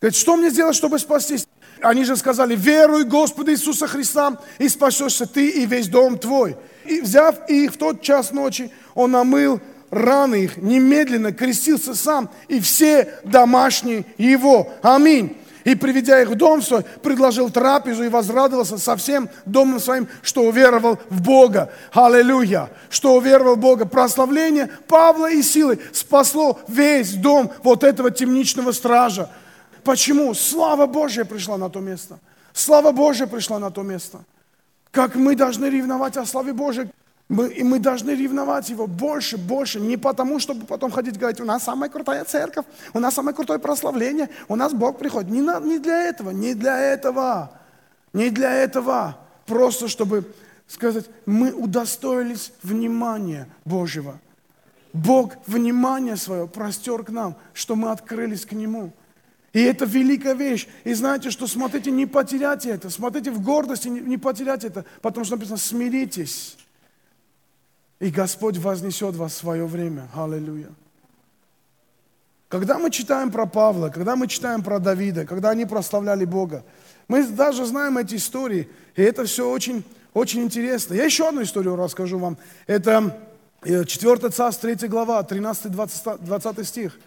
Говорит, что мне сделать, чтобы спастись? Они же сказали, веруй Господа Иисуса Христа, и спасешься ты и весь дом твой. И взяв их в тот час ночи, он омыл раны их, немедленно крестился сам, и все домашние его. Аминь. И, приведя их в дом свой, предложил трапезу и возрадовался со всем домом своим, что уверовал в Бога. Аллилуйя! Что уверовал в Бога. Прославление Павла и силы спасло весь дом вот этого темничного стража. Почему? Слава Божья пришла на то место. Слава Божья пришла на то место. Как мы должны ревновать о славе Божьей. Мы, и мы должны ревновать его больше, больше, не потому, чтобы потом ходить и говорить, у нас самая крутая церковь, у нас самое крутое прославление, у нас Бог приходит. Не, на, не для этого, не для этого, не для этого. Просто чтобы сказать, мы удостоились внимания Божьего. Бог внимание свое простер к нам, что мы открылись к Нему. И это великая вещь. И знаете, что смотрите, не потеряйте это. Смотрите в гордости, не, не потеряйте это. Потому что написано, смиритесь. И Господь вознесет вас в свое время. Аллилуйя. Когда мы читаем про Павла, когда мы читаем про Давида, когда они прославляли Бога, мы даже знаем эти истории, и это все очень, очень интересно. Я еще одну историю расскажу вам. Это 4 э, царство, 3 глава, 13-20 стих.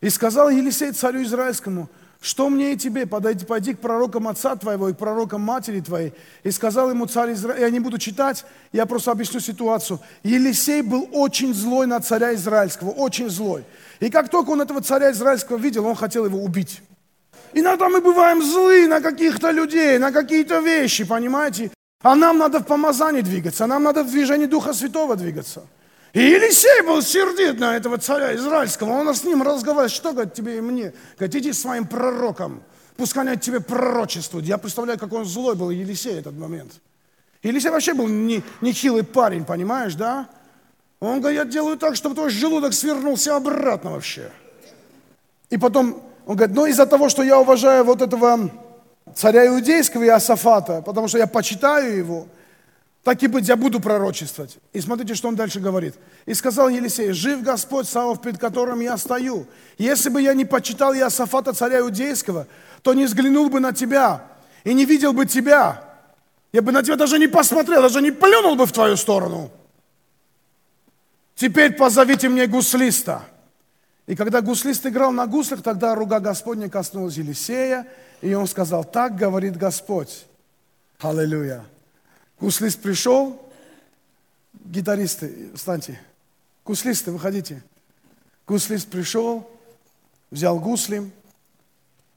«И сказал Елисей царю Израильскому, что мне и тебе, подойди, пойди к пророкам отца твоего и к пророкам матери твоей. И сказал ему царь Израиля, я не буду читать, я просто объясню ситуацию. Елисей был очень злой на царя Израильского, очень злой. И как только он этого царя Израильского видел, он хотел его убить. Иногда мы бываем злы на каких-то людей, на какие-то вещи, понимаете? А нам надо в помазании двигаться, а нам надо в движении Духа Святого двигаться. И Елисей был сердит на этого царя израильского. Он с ним разговаривает, что, говорит, тебе и мне? Говорит, иди своим пророком, пускай они тебе пророчествуют. Я представляю, как он злой был Елисей в этот момент. Елисей вообще был не, не хилый парень, понимаешь, да? Он говорит, я делаю так, чтобы твой желудок свернулся обратно вообще. И потом, он говорит, ну из-за того, что я уважаю вот этого царя иудейского Иосафата, потому что я почитаю его, так и быть, я буду пророчествовать. И смотрите, что он дальше говорит. И сказал Елисей, жив Господь Савов, перед которым я стою. Если бы я не почитал Иосафата, царя иудейского, то не взглянул бы на тебя и не видел бы тебя. Я бы на тебя даже не посмотрел, даже не плюнул бы в твою сторону. Теперь позовите мне гуслиста. И когда гуслист играл на гуслях, тогда рука Господня коснулась Елисея, и он сказал, так говорит Господь. Аллилуйя. Гуслист пришел, гитаристы, встаньте. Гуслисты, выходите. Гуслист пришел, взял гусли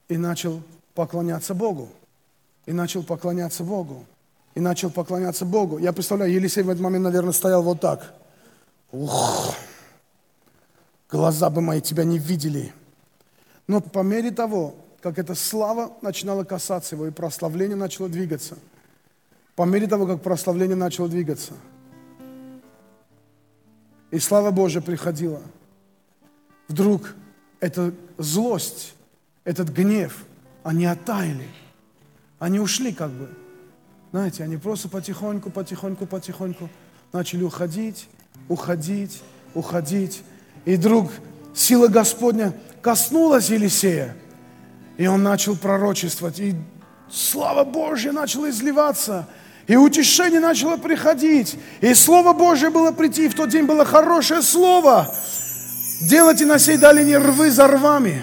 и начал поклоняться Богу. И начал поклоняться Богу. И начал поклоняться Богу. Я представляю, Елисей в этот момент, наверное, стоял вот так. Ух, глаза бы мои тебя не видели. Но по мере того, как эта слава начинала касаться его, и прославление начало двигаться – по мере того, как прославление начало двигаться, и слава Божья приходила, вдруг эта злость, этот гнев, они оттаяли. Они ушли как бы. Знаете, они просто потихоньку, потихоньку, потихоньку начали уходить, уходить, уходить. И вдруг сила Господня коснулась Елисея, и он начал пророчествовать, и слава Божья начала изливаться – и утешение начало приходить. И Слово Божье было прийти. И в тот день было хорошее Слово. Делайте на сей долине рвы за рвами.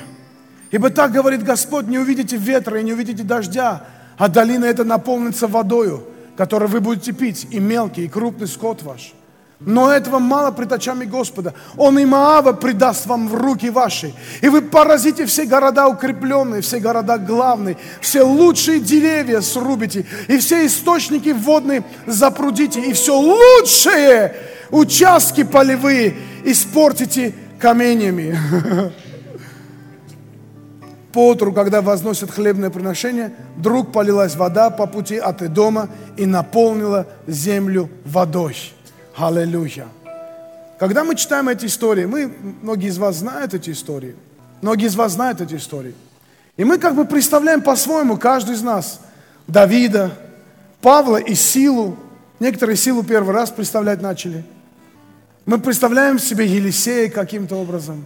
Ибо так говорит Господь, не увидите ветра и не увидите дождя, а долина эта наполнится водою, которую вы будете пить, и мелкий, и крупный скот ваш. Но этого мало пред очами Господа. Он и Маава предаст вам в руки ваши. И вы поразите все города укрепленные, все города главные, все лучшие деревья срубите, и все источники водные запрудите, и все лучшие участки полевые испортите каменями. Поутру, когда возносят хлебное приношение, вдруг полилась вода по пути от Эдома и наполнила землю водой. Аллилуйя. Когда мы читаем эти истории, мы, многие из вас знают эти истории, многие из вас знают эти истории. И мы как бы представляем по-своему, каждый из нас, Давида, Павла и силу. Некоторые силу первый раз представлять начали. Мы представляем себе Елисея каким-то образом.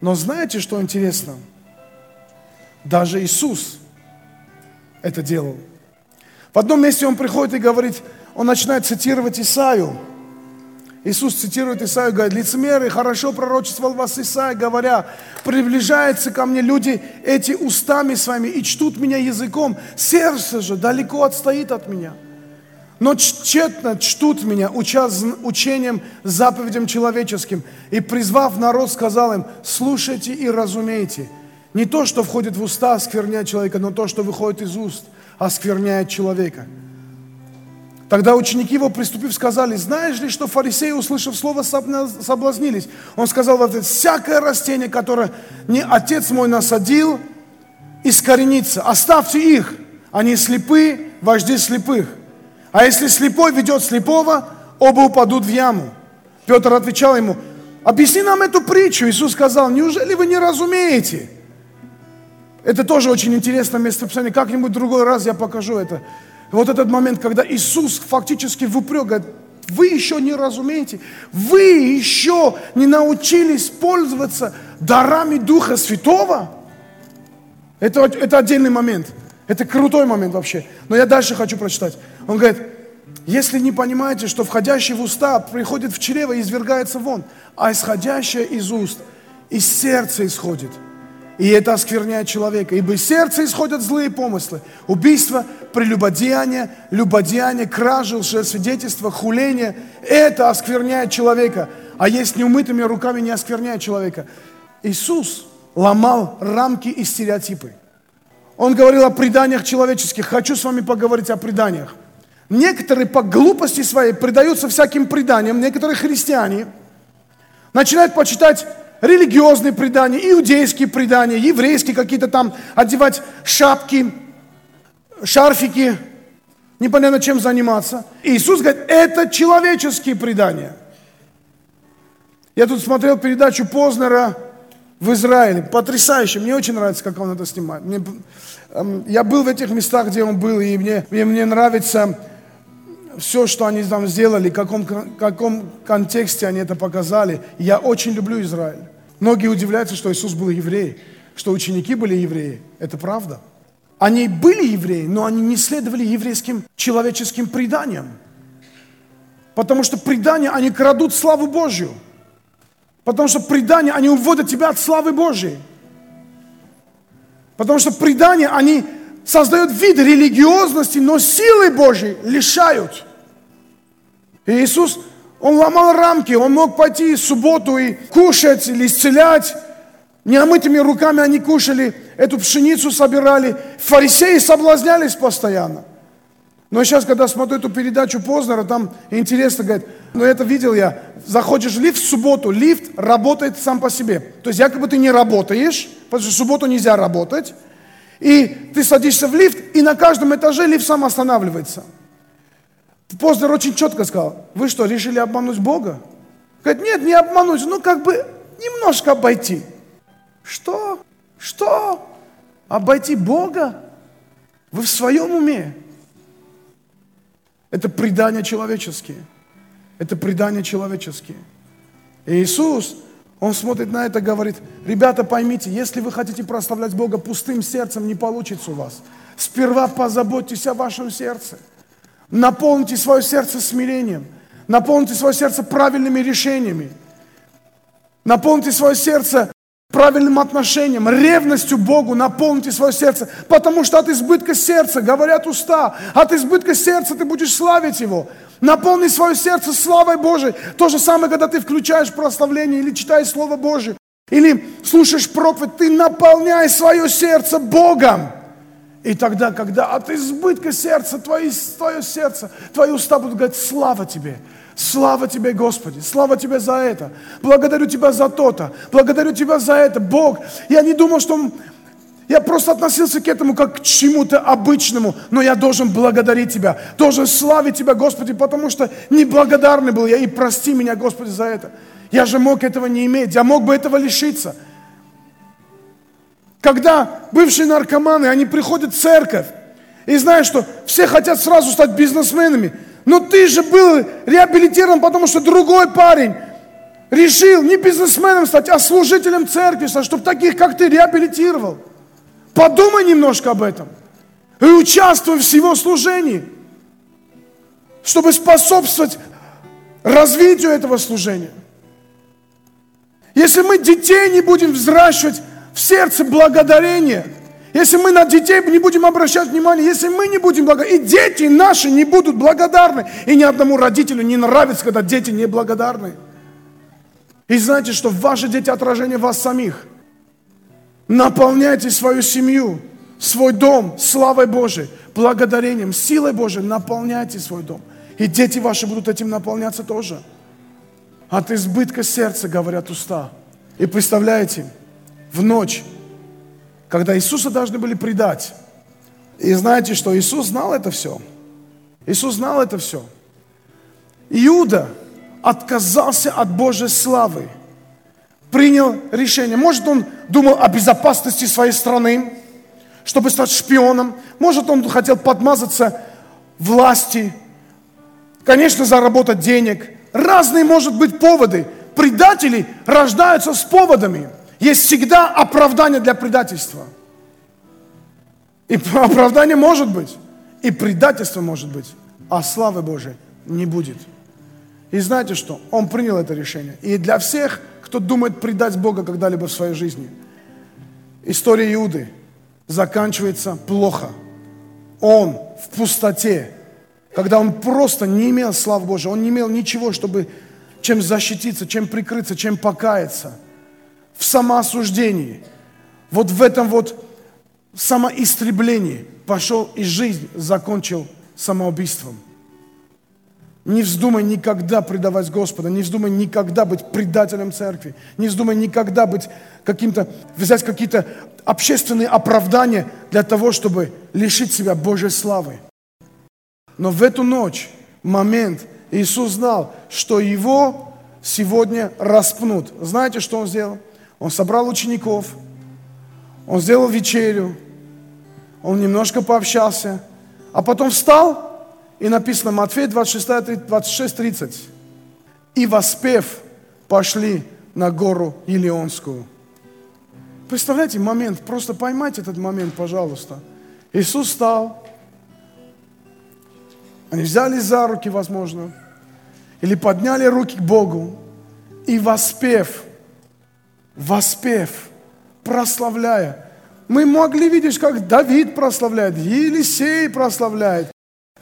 Но знаете, что интересно? Даже Иисус это делал. В одном месте он приходит и говорит, он начинает цитировать Исаию. Иисус цитирует Исаию, говорит, лицемеры, хорошо пророчествовал вас Исаия, говоря, приближаются ко мне люди эти устами своими и чтут меня языком, сердце же далеко отстоит от меня. Но тщетно чтут меня, уча учением, заповедям человеческим. И призвав народ, сказал им, слушайте и разумейте. Не то, что входит в уста, оскверняет человека, но то, что выходит из уст, оскверняет человека. Тогда ученики его, приступив, сказали, знаешь ли, что фарисеи, услышав слово, соблазнились? Он сказал в ответ, всякое растение, которое не отец мой насадил, искоренится. Оставьте их, они слепы, вожди слепых. А если слепой ведет слепого, оба упадут в яму. Петр отвечал ему, объясни нам эту притчу. Иисус сказал, неужели вы не разумеете? Это тоже очень интересное местописание. Как-нибудь другой раз я покажу это. Вот этот момент, когда Иисус фактически в упрек говорит, вы еще не разумеете, вы еще не научились пользоваться дарами Духа Святого. Это, это отдельный момент. Это крутой момент вообще. Но я дальше хочу прочитать. Он говорит, если не понимаете, что входящий в уста приходит в чрево и извергается вон, а исходящее из уст из сердца исходит – и это оскверняет человека. Ибо из сердца исходят злые помыслы. Убийство, прелюбодеяние, любодеяние, кражи, лжесвидетельство, хуление. Это оскверняет человека. А есть неумытыми руками не оскверняет человека. Иисус ломал рамки и стереотипы. Он говорил о преданиях человеческих. Хочу с вами поговорить о преданиях. Некоторые по глупости своей предаются всяким преданиям. Некоторые христиане начинают почитать религиозные предания, иудейские предания, еврейские какие-то там, одевать шапки, шарфики, непонятно чем заниматься. И Иисус говорит, это человеческие предания. Я тут смотрел передачу Познера в Израиле, потрясающе, мне очень нравится, как он это снимает. Мне, эм, я был в этих местах, где он был, и мне, мне, мне нравится все, что они там сделали, в каком, каком контексте они это показали. Я очень люблю Израиль. Многие удивляются, что Иисус был еврей, что ученики были евреи. Это правда. Они были евреи, но они не следовали еврейским человеческим преданиям. Потому что предания, они крадут славу Божью. Потому что предания, они уводят тебя от славы Божьей. Потому что предания, они создают вид религиозности, но силы Божьей лишают. И Иисус, Он ломал рамки, Он мог пойти в субботу и кушать или исцелять. Неомытыми руками они кушали, эту пшеницу собирали. Фарисеи соблазнялись постоянно. Но сейчас, когда смотрю эту передачу Познера, там интересно, говорит, ну это видел я, заходишь в лифт в субботу, лифт работает сам по себе. То есть якобы ты не работаешь, потому что в субботу нельзя работать, и ты садишься в лифт, и на каждом этаже лифт сам останавливается. Познер очень четко сказал, вы что, решили обмануть Бога? Говорит, нет, не обмануть, ну как бы немножко обойти. Что? Что? Обойти Бога? Вы в своем уме? Это предания человеческие. Это предания человеческие. И Иисус он смотрит на это и говорит, ребята, поймите, если вы хотите прославлять Бога пустым сердцем, не получится у вас. Сперва позаботьтесь о вашем сердце. Наполните свое сердце смирением. Наполните свое сердце правильными решениями. Наполните свое сердце правильным отношением, ревностью Богу наполните свое сердце, потому что от избытка сердца, говорят уста, от избытка сердца ты будешь славить Его. Наполни свое сердце славой Божией. То же самое, когда ты включаешь прославление или читаешь Слово Божие, или слушаешь проповедь, ты наполняй свое сердце Богом. И тогда, когда от избытка сердца, твои, твое сердце, твои уста будут говорить, слава тебе, слава тебе, Господи, слава тебе за это, благодарю тебя за то-то, благодарю тебя за это, Бог. Я не думал, что я просто относился к этому как к чему-то обычному, но я должен благодарить Тебя, должен славить Тебя, Господи, потому что неблагодарный был я, и прости меня, Господи, за это. Я же мог этого не иметь, я мог бы этого лишиться. Когда бывшие наркоманы, они приходят в церковь, и знают, что все хотят сразу стать бизнесменами, но ты же был реабилитирован, потому что другой парень решил не бизнесменом стать, а служителем церкви, чтобы таких, как ты, реабилитировал. Подумай немножко об этом. И участвуй в его служении, чтобы способствовать развитию этого служения. Если мы детей не будем взращивать в сердце благодарения, если мы на детей не будем обращать внимание, если мы не будем благодарны, и дети наши не будут благодарны, и ни одному родителю не нравится, когда дети не благодарны. И знаете, что ваши дети отражение вас самих – Наполняйте свою семью, свой дом славой Божией, благодарением, силой Божией. Наполняйте свой дом. И дети ваши будут этим наполняться тоже. От избытка сердца говорят уста. И представляете, в ночь, когда Иисуса должны были предать, и знаете, что Иисус знал это все. Иисус знал это все. Иуда отказался от Божьей славы принял решение. Может, он думал о безопасности своей страны, чтобы стать шпионом. Может, он хотел подмазаться власти, конечно, заработать денег. Разные, может быть, поводы. Предатели рождаются с поводами. Есть всегда оправдание для предательства. И оправдание может быть, и предательство может быть, а славы Божией не будет. И знаете что? Он принял это решение. И для всех, кто думает предать Бога когда-либо в своей жизни, история Иуды заканчивается плохо. Он в пустоте, когда он просто не имел славы Божьей, он не имел ничего, чтобы чем защититься, чем прикрыться, чем покаяться. В самоосуждении, вот в этом вот самоистреблении пошел и жизнь закончил самоубийством. Не вздумай никогда предавать Господа, не вздумай никогда быть предателем церкви, не вздумай никогда быть каким-то, взять какие-то общественные оправдания для того, чтобы лишить себя Божьей славы. Но в эту ночь, момент, Иисус знал, что его сегодня распнут. Знаете, что он сделал? Он собрал учеников, он сделал вечерю, он немножко пообщался, а потом встал и написано, Матфея 26, 26 30. И воспев, пошли на гору Елеонскую. Представляете, момент, просто поймайте этот момент, пожалуйста. Иисус встал, они взяли за руки, возможно, или подняли руки к Богу, и воспев, воспев, прославляя. Мы могли видеть, как Давид прославляет, Елисей прославляет,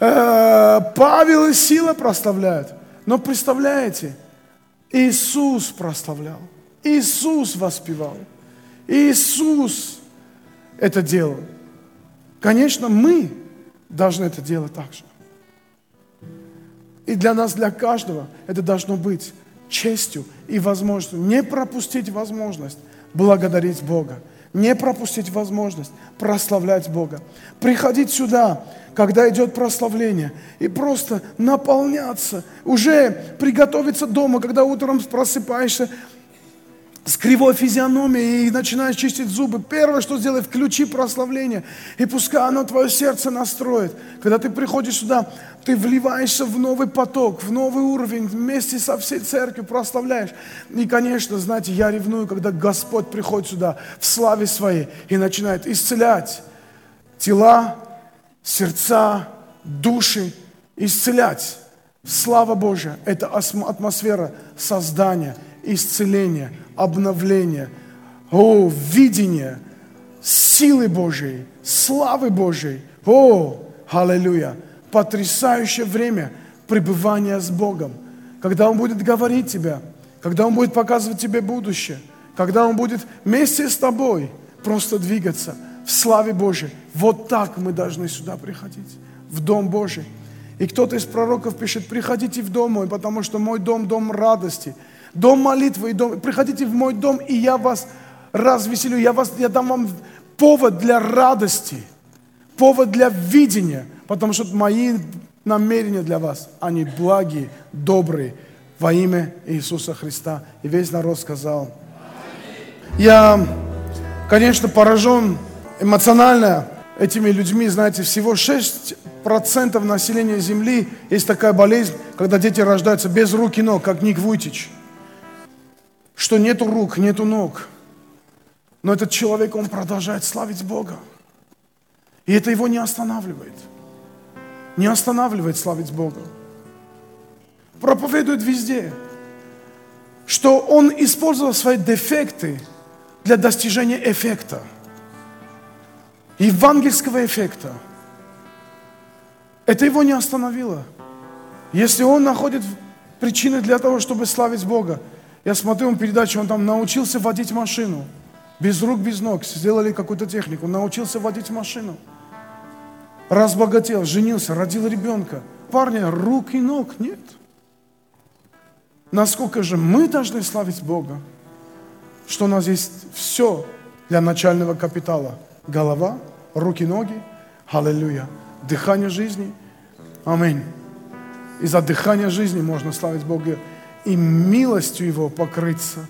Э, Павел и Сила прославляют. Но представляете, Иисус прославлял. Иисус воспевал. Иисус это делал. Конечно, мы должны это делать так же. И для нас, для каждого, это должно быть честью и возможностью. Не пропустить возможность благодарить Бога. Не пропустить возможность прославлять Бога. Приходить сюда когда идет прославление, и просто наполняться, уже приготовиться дома, когда утром просыпаешься с кривой физиономией и начинаешь чистить зубы. Первое, что сделай, включи прославление, и пускай оно твое сердце настроит. Когда ты приходишь сюда, ты вливаешься в новый поток, в новый уровень, вместе со всей церковью прославляешь. И, конечно, знаете, я ревную, когда Господь приходит сюда в славе своей и начинает исцелять тела, сердца, души исцелять. Слава Божья – это атмосфера создания, исцеления, обновления, о, видения, силы Божьей, славы Божьей. О, аллилуйя! Потрясающее время пребывания с Богом. Когда Он будет говорить тебе, когда Он будет показывать тебе будущее, когда Он будет вместе с тобой просто двигаться – в славе Божьей. Вот так мы должны сюда приходить, в Дом Божий. И кто-то из пророков пишет, приходите в дом мой, потому что мой дом – дом радости, дом молитвы и дом... Приходите в мой дом, и я вас развеселю, я, вас, я дам вам повод для радости, повод для видения, потому что мои намерения для вас, они благие, добрые, во имя Иисуса Христа. И весь народ сказал. Я, конечно, поражен эмоционально этими людьми, знаете, всего 6% населения Земли есть такая болезнь, когда дети рождаются без рук и ног, как Ник Вуйтич. Что нету рук, нету ног. Но этот человек, он продолжает славить Бога. И это его не останавливает. Не останавливает славить Бога. Проповедует везде, что он использовал свои дефекты для достижения эффекта – евангельского эффекта. Это его не остановило. Если он находит причины для того, чтобы славить Бога, я смотрю ему передачу, он там научился водить машину. Без рук, без ног. Сделали какую-то технику. Научился водить машину. Разбогател, женился, родил ребенка. Парня, рук и ног нет. Насколько же мы должны славить Бога, что у нас есть все для начального капитала – голова, руки, ноги. Аллилуйя. Дыхание жизни. Аминь. И за дыхание жизни можно славить Бога и милостью Его покрыться.